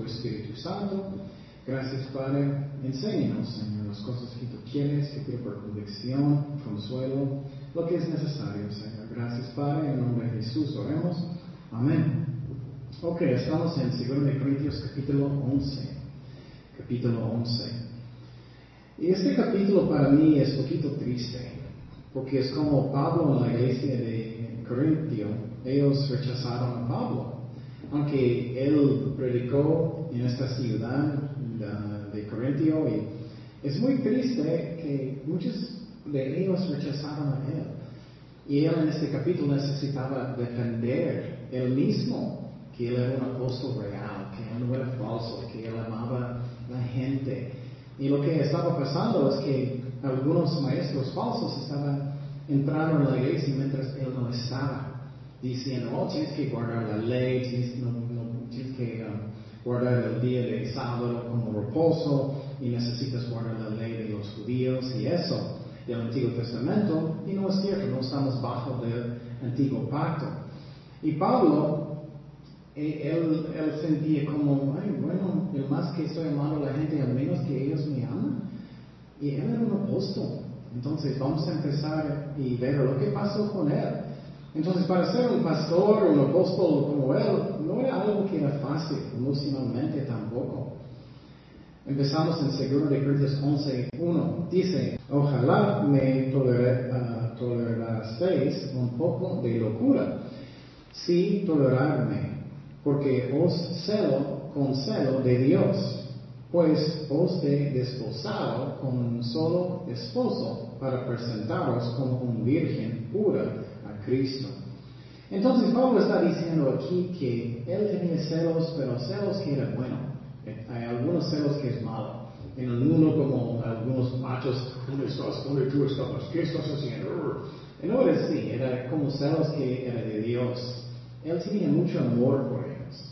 tu Espíritu Santo. Gracias, Padre. Enséñanos, Señor, las cosas que tú quieres, que pido por convicción, consuelo, lo que es necesario, Señor. Gracias, Padre. En nombre de Jesús oremos. Amén. Ok, estamos en 2 Corintios capítulo 11. Capítulo 11. Y este capítulo para mí es un poquito triste, porque es como Pablo en la iglesia de Corintio, ellos rechazaron a Pablo. Aunque él predicó en esta ciudad de Corintio, y es muy triste que muchos de ellos rechazaron a él. Y él en este capítulo necesitaba defender él mismo que él era un apóstol real, que él no era falso, que él amaba a la gente. Y lo que estaba pasando es que algunos maestros falsos estaban entrando en la iglesia mientras él no estaba, diciendo, oh, tienes que guardar la ley, tienes, no, que um, guardar el día de sábado como reposo y necesitas guardar la ley de los judíos y eso del Antiguo Testamento. Y no es cierto, no estamos bajo del Antiguo Pacto. Y Pablo, eh, él, él, sentía como, ay, bueno, el más que estoy amando a la gente, al menos que ellos me aman. Y él era un apóstol. Entonces vamos a empezar y ver lo que pasó con él. Entonces para ser un pastor, un apóstol como él, no era algo que era fácil, emocionalmente tampoco. Empezamos en 2 de Corintios 11, 1. Dice, ojalá me uh, toleraseis un poco de locura Sí, tolerarme, porque os celo con celo de Dios, pues os he desposado con un solo esposo para presentaros como un virgen pura Cristo. Entonces Pablo está diciendo aquí que él tenía celos, pero celos que era bueno. Hay algunos celos que es malo. En el mundo como algunos machos, ¿dónde estás? ¿Dónde tú estabas? ¿Qué estás haciendo? no era así, era como celos que era de Dios. Él tenía mucho amor por ellos.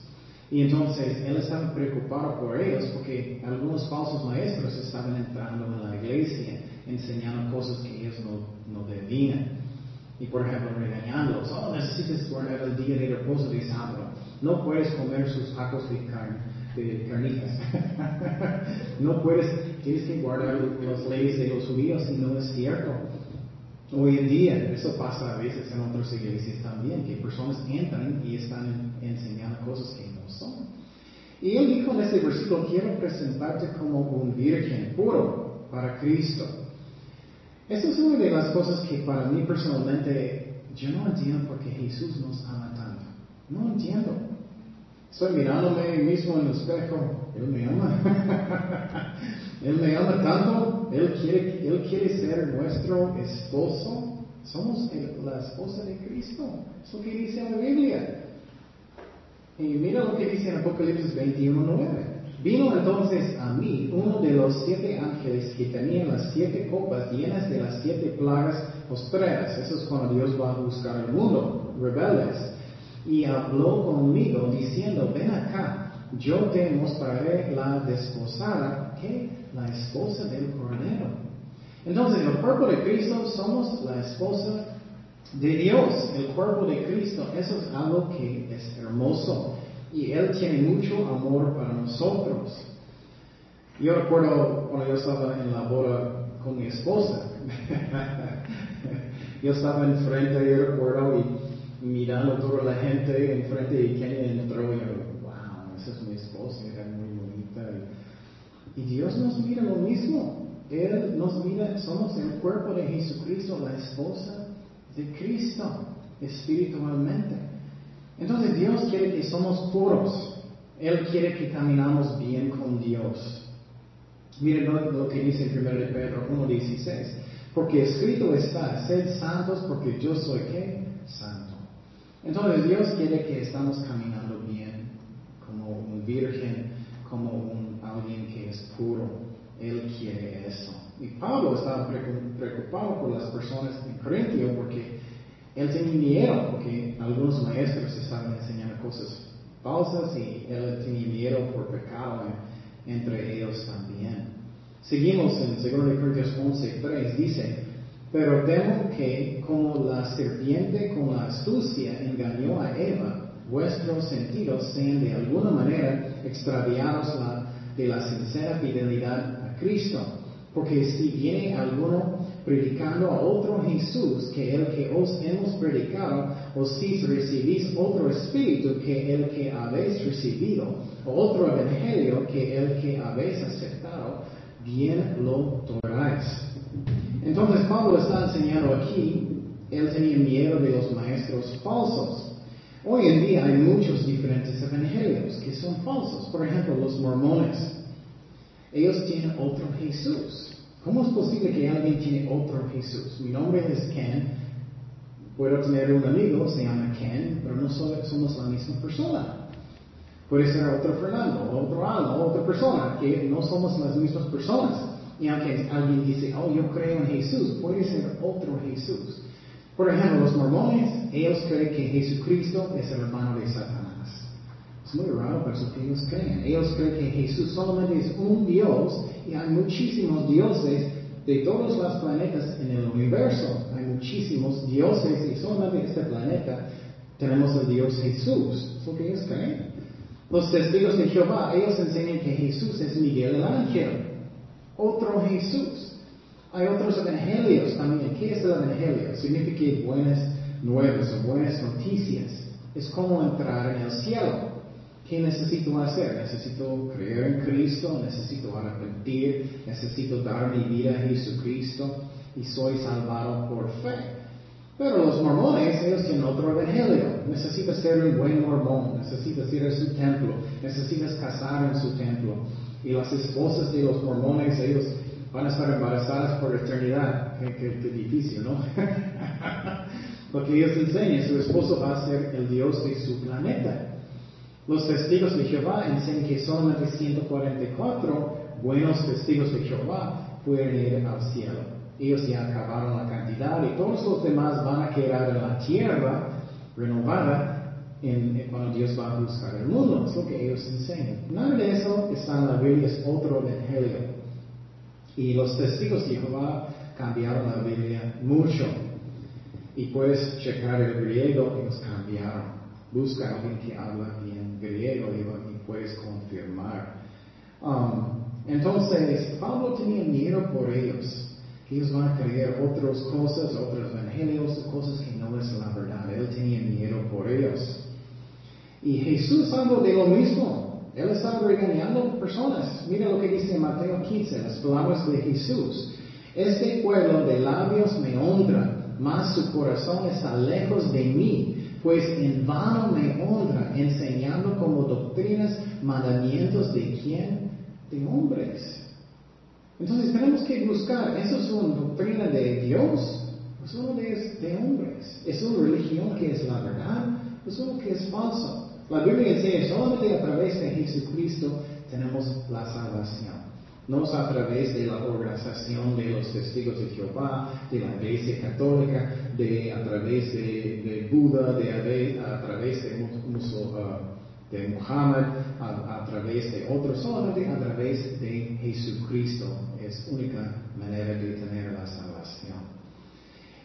Y entonces él estaba preocupado por ellos porque algunos falsos maestros estaban entrando en la iglesia enseñando cosas que ellos no, no debían. Y por ejemplo, regañándolos, oh, necesitas guardar el día de reposo de sábado. No puedes comer sus tacos de, carne, de carnitas. no puedes, tienes que guardar las leyes de los judíos y no es cierto. Hoy en día, eso pasa a veces en otras iglesias también, que personas entran y están enseñando cosas que no son. Y él dijo en ese versículo, quiero presentarte como un virgen puro para Cristo. Esa es una de las cosas que para mí personalmente, yo no entiendo por qué Jesús nos ama tanto. No entiendo. Estoy mirándome mismo en el espejo, Él me ama. Él me ama tanto, Él quiere, Él quiere ser nuestro esposo. Somos la esposa de Cristo. Eso que dice la Biblia. Y mira lo que dice en Apocalipsis 21.9. Vino entonces a mí uno de los siete ángeles que tenía las siete copas llenas de las siete plagas postreras. Eso es cuando Dios va a buscar al mundo, rebeldes. Y habló conmigo diciendo, ven acá, yo te mostraré la desposada que la esposa del Cordero. Entonces, el cuerpo de Cristo somos la esposa de Dios. El cuerpo de Cristo, eso es algo que es hermoso. Y Él tiene mucho amor para nosotros. Yo recuerdo cuando yo estaba en la boda con mi esposa. yo estaba enfrente, yo recuerdo, y mirando toda la gente enfrente y quien entró y yo, wow, esa es mi esposa, era muy bonita. Y Dios nos mira lo mismo. Él nos mira, somos el cuerpo de Jesucristo, la esposa de Cristo, espiritualmente. Entonces Dios quiere que somos puros. Él quiere que caminamos bien con Dios. Miren lo, que dice en 1 de Pedro 1.16. Porque escrito está, sed santos porque yo soy qué? Santo. Entonces Dios quiere que estamos caminando bien, como un virgen, como un alguien que es puro. Él quiere eso. Y Pablo estaba preocupado por las personas en Corintio porque él tenía miedo, porque algunos maestros estaban enseñando cosas falsas y él tenía miedo por pecado entre ellos también. Seguimos en 2 Corintios 11, 3, dice, pero temo que como la serpiente con la astucia engañó a Eva, vuestros sentidos sean de alguna manera extraviados de la sincera fidelidad a Cristo. Porque si viene alguno predicando a otro Jesús que el que os hemos predicado, o si recibís otro espíritu que el que habéis recibido, o otro evangelio que el que habéis aceptado, bien lo toleráis. Entonces Pablo está enseñando aquí, él tenía miedo de los maestros falsos. Hoy en día hay muchos diferentes evangelios que son falsos. Por ejemplo, los mormones. Ellos tienen otro Jesús. ¿Cómo es posible que alguien tiene otro Jesús? Mi nombre es Ken. Puedo tener un amigo, se llama Ken, pero no somos la misma persona. Puede ser otro Fernando, otro Aldo, otra persona, que no somos las mismas personas. Y aunque alguien dice, oh, yo creo en Jesús, puede ser otro Jesús. Por ejemplo, los mormones, ellos creen que Jesucristo es el hermano de Satanás. Es muy raro, pero eso que ellos creen. Ellos creen que Jesús solamente es un Dios y hay muchísimos dioses de todos los planetas en el universo. Hay muchísimos dioses y solamente en este planeta tenemos el Dios Jesús. Es lo que ellos creen. Los testigos de Jehová, ellos enseñan que Jesús es Miguel el ángel. Otro Jesús. Hay otros evangelios también. ¿Qué es el evangelio? Significa buenas nuevas o buenas noticias. Es como entrar en el cielo. ¿Qué necesito hacer? Necesito creer en Cristo, necesito arrepentir, necesito dar mi vida a Jesucristo y soy salvado por fe. Pero los mormones, ellos tienen otro evangelio. Necesitas ser un buen mormón, necesitas ir a su templo, necesitas casar en su templo. Y las esposas de los mormones, ellos van a estar embarazadas por eternidad. Qué, difícil, ¿no? Porque ellos enseñan, su esposo va a ser el Dios de su planeta. Los testigos de Jehová enseñan que solamente 144 buenos testigos de Jehová pueden ir al cielo. Ellos ya acabaron la cantidad y todos los demás van a quedar en la tierra renovada en, cuando Dios va a buscar el mundo. Es lo que ellos enseñan. Nada de eso está en la Biblia, es otro evangelio. Y los testigos de Jehová cambiaron la Biblia mucho. Y puedes checar el griego, ellos cambiaron. Busca a alguien que habla bien griego y, puedes confirmar. Um, entonces, Pablo tenía miedo por ellos. Ellos van a creer otras cosas, otros evangelios, cosas que no es la verdad. Él tenía miedo por ellos. Y Jesús habló de lo mismo. Él estaba regañando personas. Mira lo que dice Mateo 15, las palabras de Jesús. Este pueblo de labios me honra, mas su corazón está lejos de mí, pues en vano me honra, enseñando como doctrinas mandamientos de quién? De hombres. Entonces tenemos que buscar, ¿eso es una doctrina de Dios? ¿Es uno de, de hombres? ¿Es una religión que es la verdad? ¿Es uno que es falso? La Biblia dice, solamente a través de Jesucristo tenemos la salvación. No es a través de la organización de los testigos de Jehová, de la iglesia católica, de, a través de, Buda, de, a través de, uh, de Muhammad, a, través de otros, solamente a través de Jesucristo. Es única manera de tener la salvación.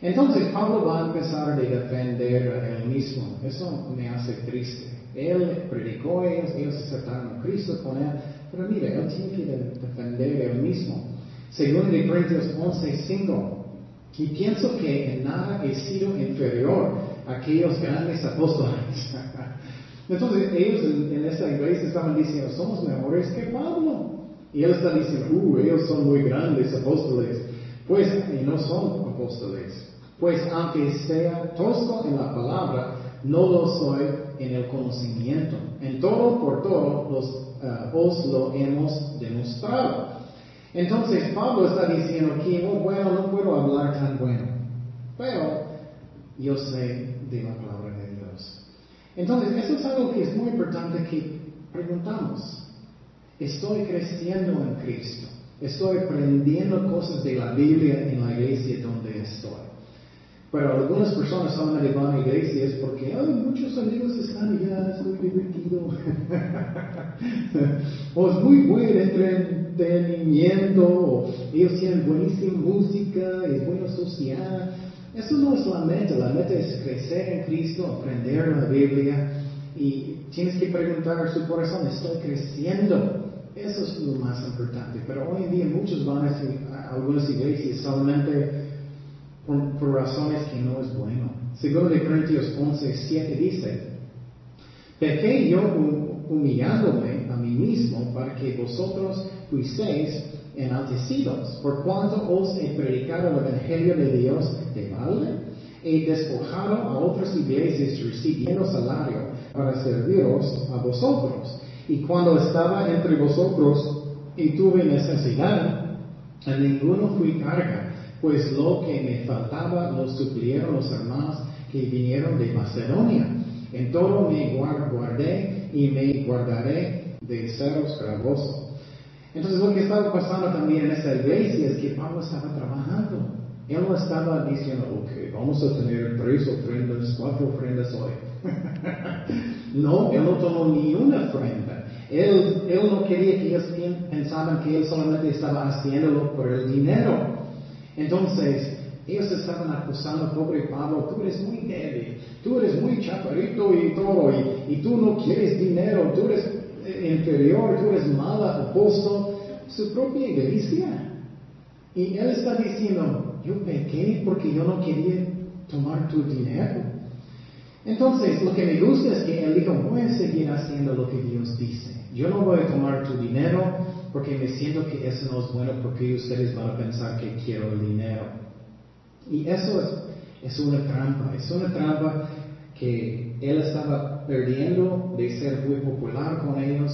Entonces Pablo va a empezar a defender a él mismo. Eso me hace triste. Él predicó ellos, ellos aceptaron a Cristo con él, pero mira, él tiene que defender él mismo. Según de Corintios 11:5, y pienso que en nada he sido inferior a aquellos grandes apóstoles. Entonces ellos en, esta iglesia estaban diciendo, somos mejores que Pablo. Y él está diciendo, uh, ellos son muy grandes apóstoles. Pues, y no son apóstoles. Pues aunque sea tosco en la palabra, no lo soy en el conocimiento. En todo por todo los, eh, os lo hemos demostrado. Entonces Pablo está diciendo aquí, oh, bueno, no puedo hablar tan bueno, pero yo sé de la palabra de Dios. Entonces, eso es algo que es muy importante que preguntamos. ¿Estoy creciendo en Cristo? ¿Estoy aprendiendo cosas de la Biblia en la iglesia donde estoy? Pero algunas personas solamente van a iglesias porque muchos amigos están allá, es muy divertido. o es muy buen entretenimiento, ellos tienen buenísima música, es bueno social. Eso no es la meta, la meta es crecer en Cristo, aprender la Biblia y tienes que preguntar a su corazón, ¿estoy creciendo? Eso es lo más importante. Pero hoy en día muchos van a, algunas iglesias solamente por, razones que no es bueno. Segundo de Corintios 11, 7 dice, pequé yo humillándome a mí mismo para que vosotros fuisteis enaltecidos, por cuanto os he predicado el Evangelio de Dios de balde, he despojado a otras iglesias recibiendo salario para serviros a vosotros. Y cuando estaba entre vosotros y tuve necesidad, a ninguno fui carga, pues lo que me faltaba lo suplieron los hermanos que vinieron de Macedonia. En todo me guardé y me guardaré de seros gravoso. Entonces lo que estaba pasando también en esa iglesia es que Pablo estaba trabajando. Él no estaba diciendo, ok, vamos a tener tres ofrendas, cuatro ofrendas hoy. no, él no tomó ni una ofrenda. Él, él no quería que ellos pensaban que él solamente estaba haciéndolo por el dinero. Entonces, ellos estaban acusando, pobre Pablo, tú eres muy débil, tú eres muy chaparrito y todo, y, tú no quieres dinero, tú eres inferior, tú eres mala apóstol, su propia iglesia. Y él está diciendo, yo pequé porque yo no quería tomar tu dinero. Entonces, lo que me gusta es que él dijo, voy a seguir haciendo lo que Dios dice. Yo no voy a tomar tu dinero porque me siento que eso no es bueno porque ustedes van a pensar que quiero el dinero. Y eso es, es una trampa, es una trampa que él estaba perdiendo de ser muy popular con ellos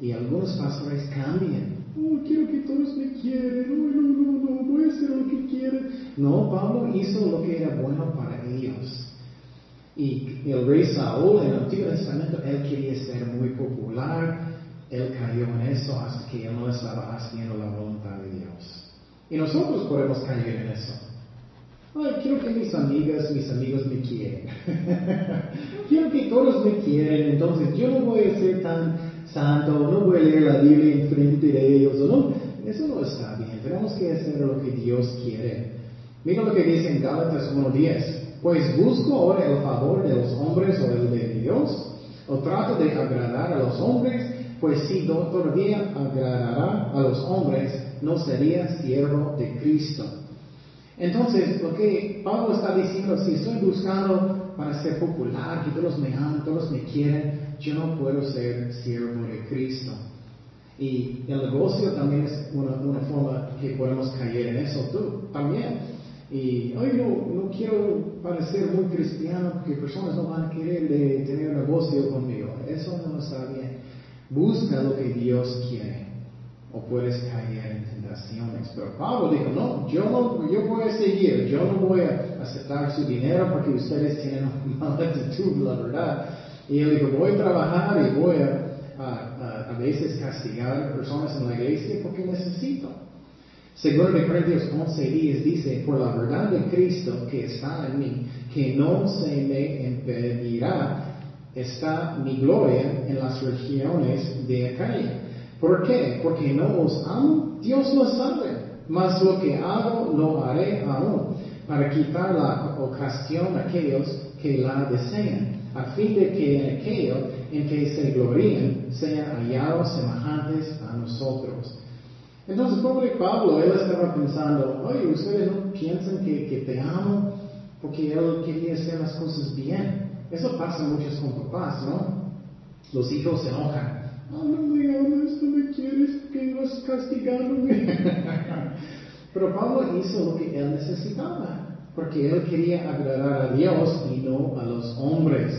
y algunos pastores cambian. Oh, quiero que todos me quieran, no, no, no, no, voy a hacer lo que quieren. No, Pablo hizo lo que era bueno para ellos. Y el rey Saúl en el Antiguo Testamento, él quería ser muy popular, él cayó en eso hasta que él no estaba haciendo la voluntad de Dios. Y nosotros podemos caer en eso. Ay, quiero que mis amigas, mis amigos me quieren. quiero que todos me quieren, entonces yo no voy a ser tan santo, no voy a leer la Biblia en frente de ellos, no. Eso no está bien. Tenemos que hacer lo que Dios quiere. Mira lo que dice en Gálatas 1.10. Pues busco ahora el favor de los hombres o el de Dios, o trato de agradar a los hombres, pues si todavía agradara a los hombres, no sería siervo de Cristo. Entonces, lo que Pablo está diciendo, si estoy buscando para ser popular, que todos me aman, todos me quieren, yo no puedo ser siervo de Cristo. Y el negocio también es una, forma que podemos caer en eso tú también. Y hoy no, no quiero parecer muy cristiano porque personas no van a querer de tener negocio conmigo. Eso no está bien. Busca lo que Dios quiere o puedes caer en tentaciones. Pero Pablo dijo, no, yo, no, yo voy a seguir, yo no voy a aceptar su dinero porque ustedes tienen una mala actitud, la verdad. Y él dijo, voy a trabajar y voy a, a, veces castigar a personas en la iglesia porque necesito. Segundo de Corintios 11 días dice, por la verdad de Cristo que está en mí, que no se me impedirá, está mi gloria en las regiones de Acaya ¿Por qué? Porque no os amo. Dios lo sabe. Mas lo que hago lo haré aún, para quitar la ocasión a aquellos que la desean, a fin de que en aquello en que se gloríen sean hallados semejantes a nosotros. Entonces, pobre Pablo, él estaba pensando, oye, ustedes no piensan que, que te amo porque él quería hacer las cosas bien. Eso pasa mucho con papás, ¿no? Los hijos se enojan. Ah, no me amas, no me quieres, que no es castigándome. Pero Pablo hizo lo que él necesitaba, porque él quería agradar a Dios y no a los hombres.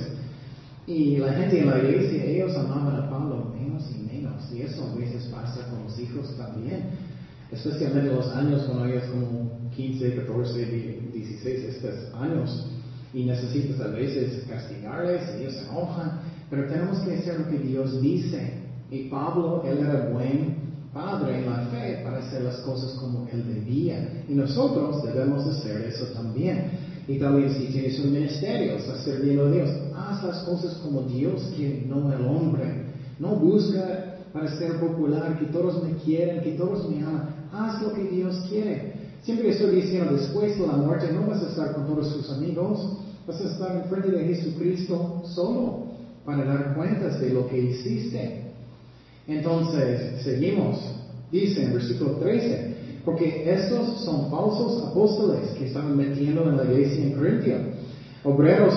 Y la gente en la iglesia, ellos amaban a Pablo menos y menos. Y eso a veces pasa con los hijos también. Especialmente los años cuando ellos como 15, 14, 16, estos años. Y necesitas a veces castigarles, ellos se enojan. Pero tenemos que hacer lo que Dios dice. Y Pablo, él era buen padre en la fe para hacer las cosas como él debía. Y nosotros debemos hacer eso también. Y también si tienes un ministerio, estás sirviendo a Dios, haz las cosas como Dios quiere, no el hombre. No busca para ser popular, que todos me quieran, que todos me aman. Haz lo que Dios quiere. Siempre estoy diciendo, después de la muerte no vas a estar con todos tus amigos, vas a estar en frente de Jesucristo solo. para dar cuentas de lo que hiciste. Entonces, seguimos. Dice en versículo 13, porque estos son falsos apóstoles que estaban metiendo en la iglesia en Corintio, obreros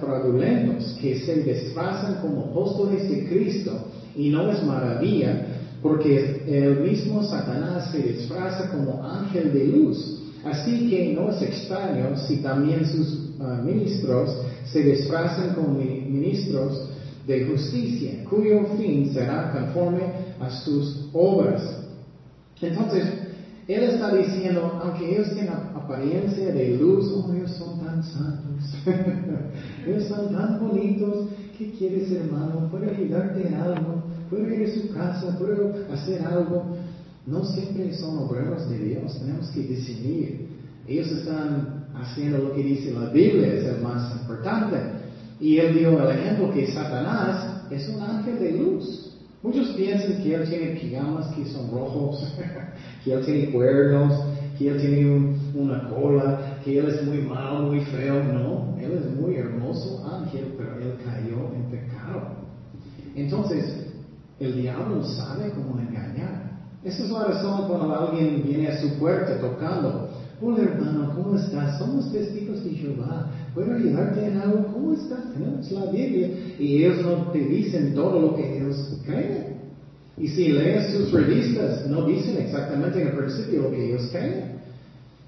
fraudulentos que se disfrazan como apóstoles de Cristo. Y no es maravilla, porque el mismo Satanás se disfraza como ángel de luz. Así que no es extraño si también sus ah, ministros se disfrazan como ministros de justicia, cuyo fin será conforme a sus obras. Entonces, él está diciendo, aunque ellos tienen apariencia de luz, oh, ellos son tan santos, ellos son tan bonitos, ¿qué quieres hermano? ¿Puedo ayudarte en algo? ¿Puedo ir a su casa? ¿Puedo hacer algo? No siempre son obreros de Dios, tenemos que decidir. Ellos están haciendo lo que dice la Biblia, es el más importante. Y él dio el ejemplo que Satanás es un ángel de luz. Muchos piensan que él tiene pijamas que son rojos, que él tiene cuernos, que él tiene una cola, que él es muy malo, muy feo. No, él es muy hermoso ángel, pero él cayó en pecado. Entonces, el diablo sabe cómo engañar. Esa es la razón cuando alguien viene a su puerta tocando. Hola hermano, ¿cómo estás? Somos testigos de Jehová. ¿Puedo ayudarte en algo? ¿Cómo estás? Tenemos la Biblia. Y ellos no te dicen todo lo que ellos creen. Y si lees sus revistas, no dicen exactamente en el principio lo que ellos creen.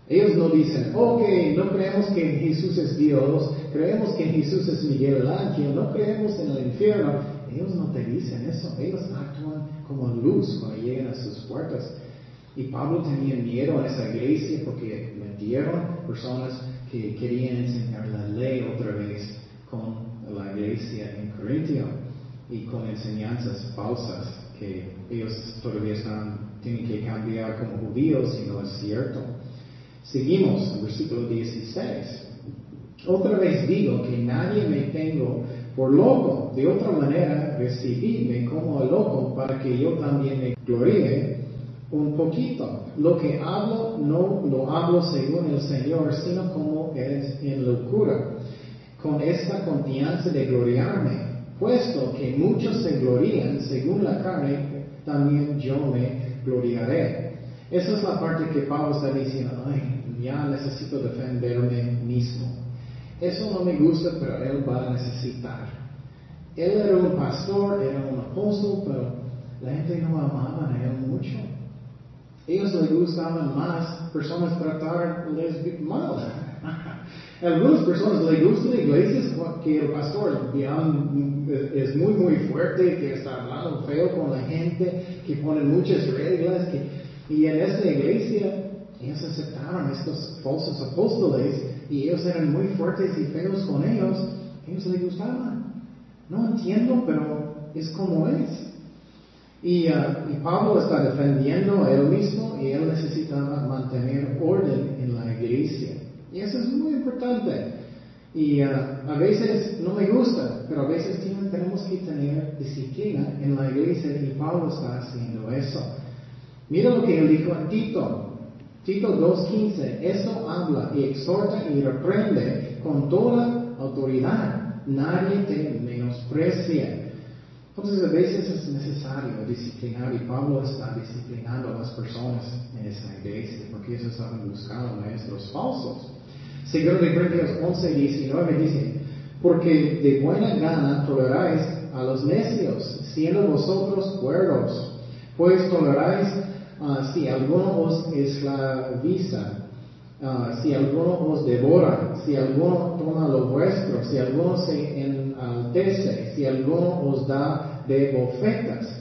Ellos no dicen, ok, no creemos que Jesús es Dios, creemos que Jesús es Miguel Ángel, no creemos en el infierno. Ellos no te dicen eso, ellos actúan como luz cuando llegan a sus puertas. Y Pablo tenía miedo a esa iglesia porque metieron personas que querían enseñar la ley otra vez con la iglesia en Corintio y con enseñanzas falsas que ellos todavía están, tienen que cambiar como judíos y no es cierto. Seguimos en versículo 16. Otra vez digo que nadie me tengo por loco. De otra manera, recibidme como loco para que yo también me gloríe un poquito. Lo que hablo no lo hablo según el Señor, sino como es en locura, con esta confianza de gloriarme, puesto que muchos se glorían según la carne, también yo me gloriaré. Esa es la parte que Pablo está diciendo, ay, ya necesito defenderme mismo. Eso no me gusta, pero él va a necesitar. Él era un pastor, era un apóstol, pero la gente no amaba a él mucho. Ellos les gustaban más personas tratarles mal. algunas personas les gusta la iglesia que el pastor es muy, muy fuerte, que está hablando feo con la gente, que pone muchas reglas. y en esta iglesia, ellos aceptaron estos falsos apóstoles y ellos eran muy fuertes y feos con ellos. Ellos les gustaban. No entiendo, pero es como es. Uh, y, Pablo está defendiendo a él mismo y él necesitaba mantener orden en la iglesia. Y eso es muy importante. Y uh, a veces no me gusta, pero a veces tenemos que tener disciplina en la iglesia y Pablo está haciendo eso. Mira lo que él dijo a Tito. Tito 2.15, eso habla y exhorta y reprende con toda autoridad. Nadie te menosprecia. Entonces a veces es necesario disciplinar y Pablo está disciplinando a las personas en esa iglesia porque ellos estaban buscando maestros falsos. Segundo de Corintios 11, 19 dice, porque de buena gana toleráis a los necios, siendo vosotros cuerdos, pues toleráis uh, si alguno os esclaviza, uh, si alguno os devora, si alguno toma lo vuestro, si alguno se enaltece, si alguno os da de bofetas.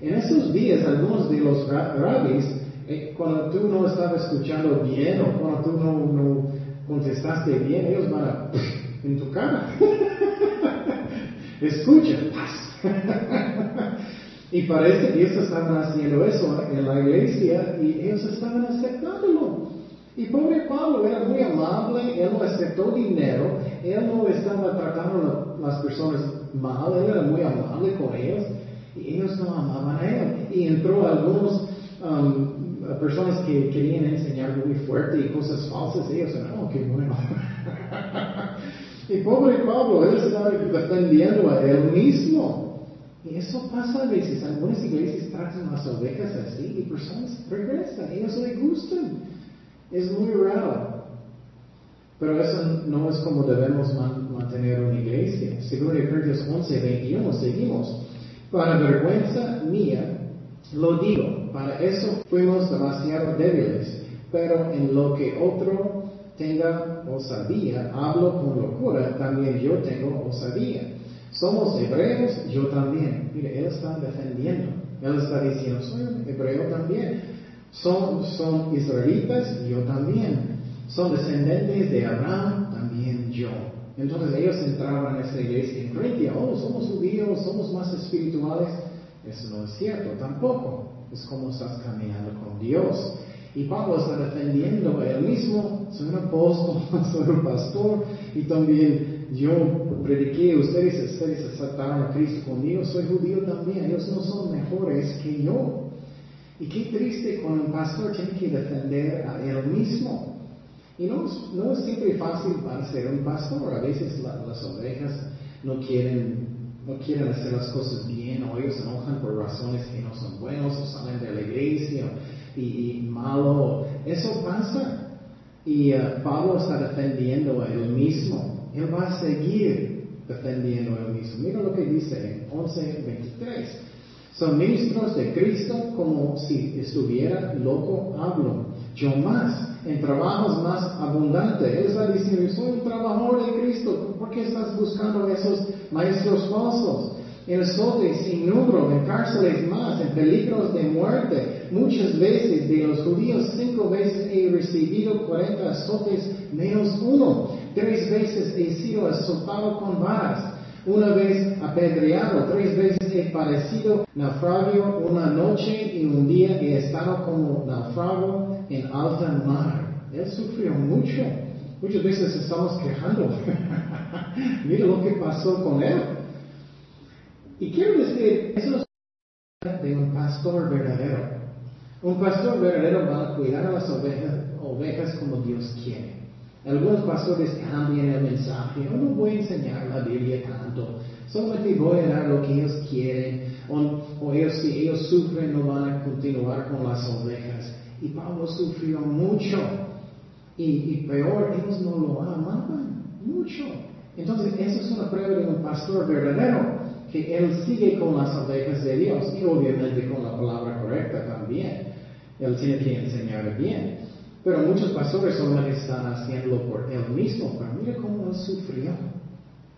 En esos días, algunos de los rabis, eh, cuando tú no estabas escuchando bien o cuando tú no, contestaste bien, ellos van a en tu cara. Escucha, y parece que ellos estaban haciendo eso en la iglesia y ellos estaban aceptándolo. Y pobre Pablo era muy amable, él no aceptó dinero, él no estaba tratando a las personas mal, él era muy amable con ellos y ellos no amaban a él. Y entró algunos um, personas que querían enseñar muy fuerte y cosas falsas, ellos eran, oh, qué bueno. Y pobre Pablo, él está defendiendo a él mismo. Y eso pasa a veces. Algunas iglesias tratan las ovejas así y personas regresan. Ellos les gustan. Es muy raro. Pero eso no es como debemos mantener una iglesia. Según Corintios 11, 21, seguimos. Para vergüenza mía, lo digo, para eso fuimos demasiado débiles, pero en lo que otro tenga osadía, hablo con locura, también yo tengo osadía. Somos hebreos, yo también. Mire, él está defendiendo. Él está diciendo, soy hebreo también. Son, son israelitas, yo también. Son descendientes de Abraham, también yo. Entonces ellos entraban en esa iglesia en Corintia, oh, somos judíos, somos más espirituales. Eso no es cierto, tampoco. Es como estás caminando con Dios. Y Pablo está defendiendo a él mismo, soy un apóstol, soy un pastor, y también yo prediqué, ustedes, ustedes aceptaron a Cristo conmigo, soy judío también, ellos no son mejores que yo. Y qué triste cuando un pastor tiene que defender a él mismo. Y no, no es siempre fácil para ser un pastor, a veces las ovejas no quieren no quieren hacer las cosas bien o ellos se enojan por razones que no son buenos o salen de la iglesia y, malo. Eso pasa. Y uh, Pablo está defendiendo a él mismo. Él va a seguir defendiendo a él mismo. Mira lo que dice en 11.23. Son ministros de Cristo como si estuviera loco hablo. Yo más, en trabajos más abundantes. Él está diciendo, soy un trabajador de Cristo. ¿Por qué estás buscando esos maestros falsos? En azotes sin número, en cárceles más, en peligros de muerte. Muchas veces de los judíos, cinco veces he recibido cuarenta azotes menos uno. Tres veces he sido azotado con varas. Una vez apedreado, tres veces he padecido naufragio, una noche y un día he estado como naufrago en alta mar. Él sufrió mucho. Muchas veces estamos quejando. Mira lo que pasó con él. Y quiero decir, eso es de un pastor verdadero. Un pastor verdadero va a cuidar a las ovejas, ovejas como Dios quiere. Algunos pastores cambian el mensaje, yo no voy a enseñar la Biblia tanto, solamente voy a dar lo que ellos quieren, o, ellos, si ellos sufren no van a continuar con las ovejas. Y Pablo sufrió mucho, y, y peor, ellos no lo amaban mucho. Entonces, eso es una prueba de un pastor verdadero, que él sigue con las ovejas de Dios, y obviamente con la palabra correcta también. Él tiene que enseñar bien. Pero muchos pastores solamente están haciéndolo por él mismo, pero mira cómo él sufrió.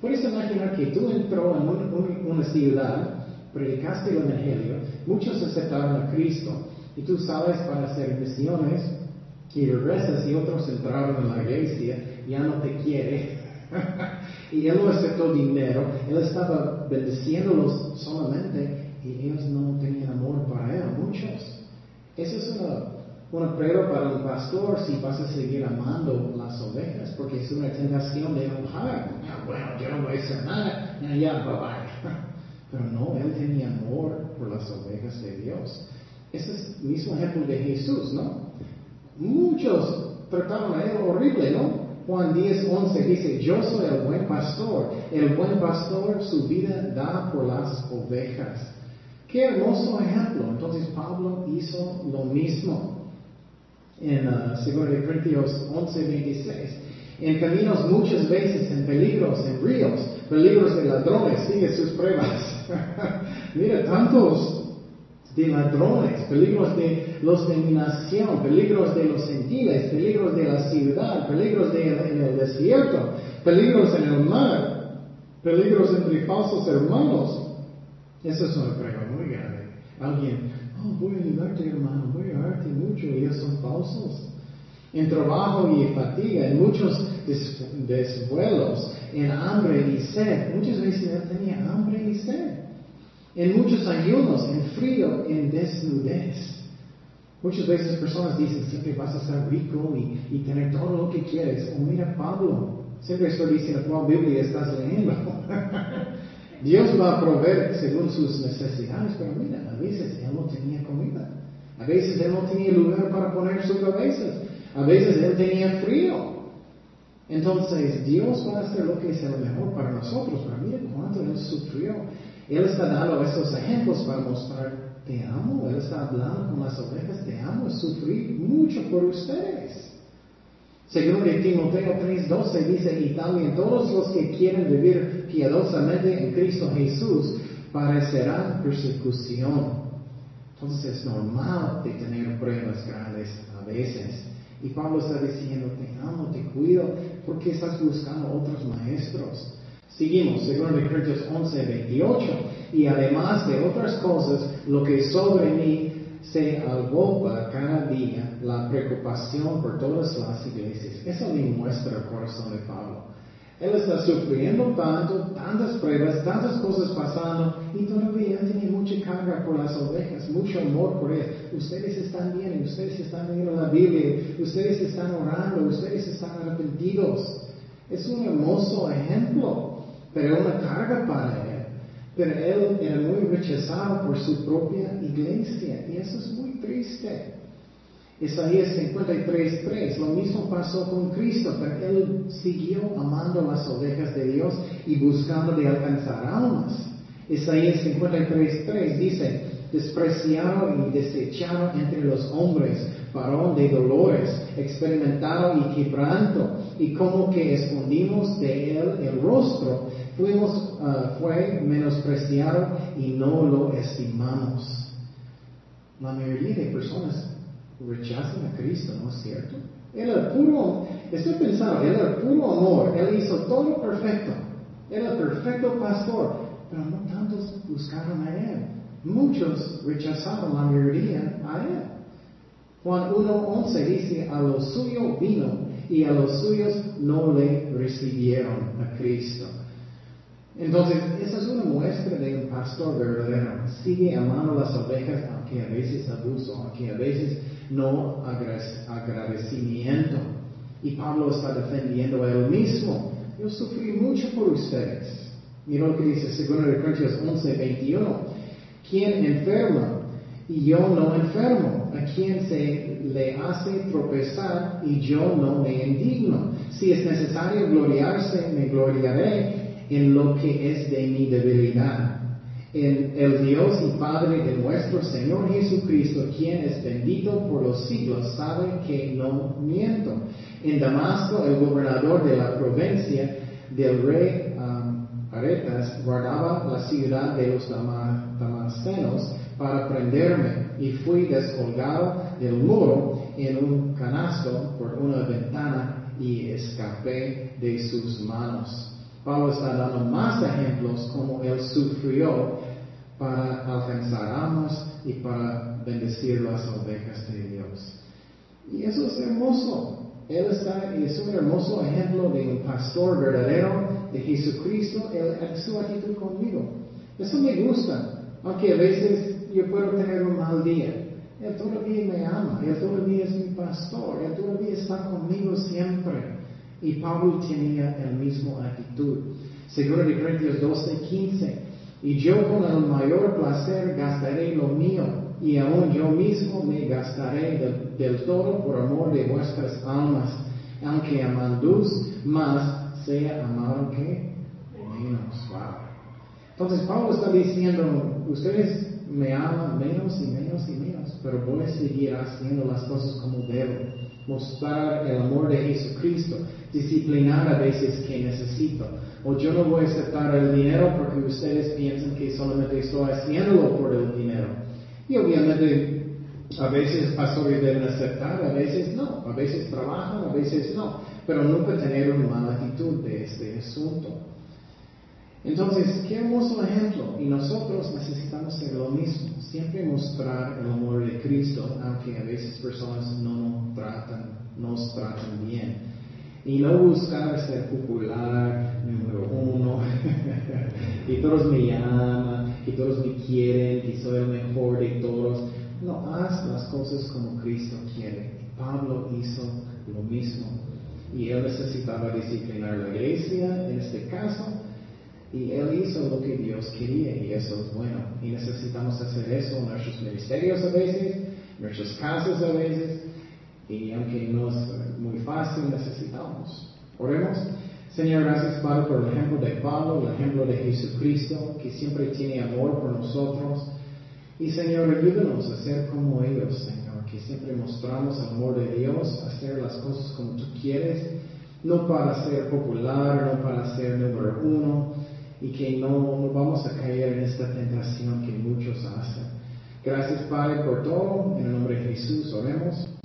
Puedes imaginar que tú entró en una ciudad, predicaste el Evangelio, muchos aceptaron a Cristo, y tú sabes para hacer misiones, y regresas y otros entraron en la iglesia, ya no te quiere. y él no aceptó dinero, él estaba bendiciéndolos solamente, y ellos no tenían amor para él, muchos. Esa es una, prueba para un pastor si vas a seguir amando las ovejas, porque es una tentación de enojar. Ah, bueno, yo no voy a hacer nada, ya, ya, bye bye. Pero no, él tenía amor por las ovejas de Dios. Ese es el mismo ejemplo de Jesús, ¿no? Muchos trataron a él horrible, ¿no? Juan 10, 11 dice, yo soy el buen pastor. El buen pastor su vida da por las ovejas. Qué hermoso ejemplo. Entonces Pablo hizo lo mismo. En uh, 2 Corintios 11, 26. En caminos muchas veces, en peligros, en ríos, peligros de ladrones, sigue sus pruebas. Mira, tantos de ladrones, peligros de los de nación, peligros de los gentiles, peligros de la ciudad, peligros de, en el desierto, peligros en el mar, peligros entre falsos hermanos. Eso es una prueba muy grande. Alguien, oh, voy a ayudarte hermano, voy a ayudarte mucho, ellos son falsos. En trabajo y fatiga, en muchos desvuelos, en hambre y sed. Muchas veces él tenía hambre y sed. En muchos ayunos, en frío, en desnudez. Muchas veces personas dicen, siempre vas a ser rico y, y tener todo lo que quieres. O mira Pablo, siempre estoy diciendo, ¿cuál Biblia estás leyendo? Dios va a proveer según sus necesidades, pero mira, a veces Él no tenía comida. A veces Él no tenía lugar para poner sus cabezas. A veces Él tenía frío. Entonces Dios va a hacer lo que es lo mejor para nosotros, pero mire cuánto Él sufrió. Él está dando esos ejemplos para mostrar, te amo, Él está hablando con las ovejas, te amo, sufrí mucho por ustedes. Según de Timoteo 3:12 dice, y también todos los que quieren vivir piadosamente en Cristo Jesús parecerán persecución. Entonces es normal de tener pruebas grandes a veces. Y Pablo está diciendo, te amo, te cuido, porque estás buscando otros maestros. Seguimos, según Corintios 11, 28. Y además de otras cosas, lo que sobre mí se agolpa cada día la preocupación por todas las iglesias. Eso me muestra el corazón de Pablo. Él está sufriendo tanto, tantas pruebas, tantas cosas pasando y todavía tiene mucha carga por las ovejas, mucho amor por él. Ustedes están bien, ustedes están leyendo la Biblia, ustedes están orando, ustedes están arrepentidos. Es un hermoso ejemplo, pero una carga para él. Pero él era muy rechazado por su propia iglesia y eso es muy triste. Isaías 53.3, lo mismo pasó con Cristo, pero Él siguió amando las ovejas de Dios y buscando de alcanzar almas. Isaías 53.3 dice, despreciado y desechado entre los hombres, varón de dolores, experimentado y quebranto, y como que escondimos de Él el rostro, fuimos, ah, fue menospreciado y no lo estimamos. La mayoría de personas rechazan a Cristo, ¿no es cierto? Él era puro, estoy pensando, él era puro amor, él hizo todo perfecto, era el perfecto pastor, pero no tantos buscaron a él. Muchos rechazaron la mayoría a él. Juan 1.11 dice, a los suyos vino y a los suyos no le recibieron a Cristo. Entonces, esa es una muestra de un pastor verdadero. Sigue amando las ovejas, aunque a veces abuso, aunque a veces no agradecimiento. Y Pablo está defendiendo a él mismo. Yo sufrí mucho por ustedes. Mira lo que dice 2 Corintios 11, 21. ¿Quién enferma y yo no enfermo? ¿A quién se le hace tropezar y yo no me indigno? Si es necesario gloriarse, me gloriaré en lo que es de mi debilidad. En el Dios y Padre de nuestro Señor Jesucristo, quien es bendito por los siglos, sabe que no miento. En Damasco, el gobernador de la provincia del rey um, Aretas guardaba la ciudad de los damascenos para prenderme y fui descolgado del muro en un canasto por una ventana y escapé de sus manos. Pablo está dando más ejemplos como él sufrió para alcanzar almas y para bendecir las ovejas de Dios. Y eso es hermoso. Él está, es un hermoso ejemplo de un pastor verdadero de Jesucristo, él, su actitud conmigo. Eso me gusta, aunque a veces yo puedo tener un mal día. Él todavía me ama, Él todavía es mi pastor, Él todavía está conmigo siempre. Y Pablo tenía el mismo actitud. Según de Corintios 12, 15. Y yo con el mayor placer gastaré lo mío, y aún yo mismo me gastaré del, todo por amor de vuestras almas, aunque amandus más sea amado que menos. Wow. Entonces Pablo está diciendo, ustedes me aman menos y menos y menos, pero voy a seguir haciendo las cosas como debo mostrar el amor de Jesucristo, disciplinar a veces que necesito. O yo no voy a aceptar el dinero porque ustedes piensan que solamente estoy haciéndolo por el dinero. Y obviamente a veces pastores deben aceptar, a veces no, a veces trabajan, a veces no, pero nunca tener una mala actitud de este asunto. Entonces, qué hermoso ejemplo. Y nosotros necesitamos hacer lo mismo. Siempre mostrar el amor de Cristo, aunque a veces personas no nos tratan, nos tratan bien. Y no buscar ser popular, número uno, y todos me llaman, y todos me quieren, y soy el mejor de todos. No, haz las cosas como Cristo quiere. Pablo hizo lo mismo. Y él necesitaba disciplinar la iglesia, en este caso, y Él hizo lo que Dios quería y eso es bueno. Y necesitamos hacer eso en nuestros ministerios a veces, en nuestras casas a veces. Y aunque no es muy fácil, necesitamos. Oremos. Señor, gracias Padre por el ejemplo de Pablo, el ejemplo de Jesucristo, que siempre tiene amor por nosotros. Y Señor, ayúdanos a ser como ellos, Señor, que siempre mostramos amor de Dios, hacer las cosas como tú quieres, no para ser popular, no para ser número uno, y que no, no vamos a caer en esta tentación que muchos hacen. Gracias Padre por todo, en el nombre de Jesús oremos.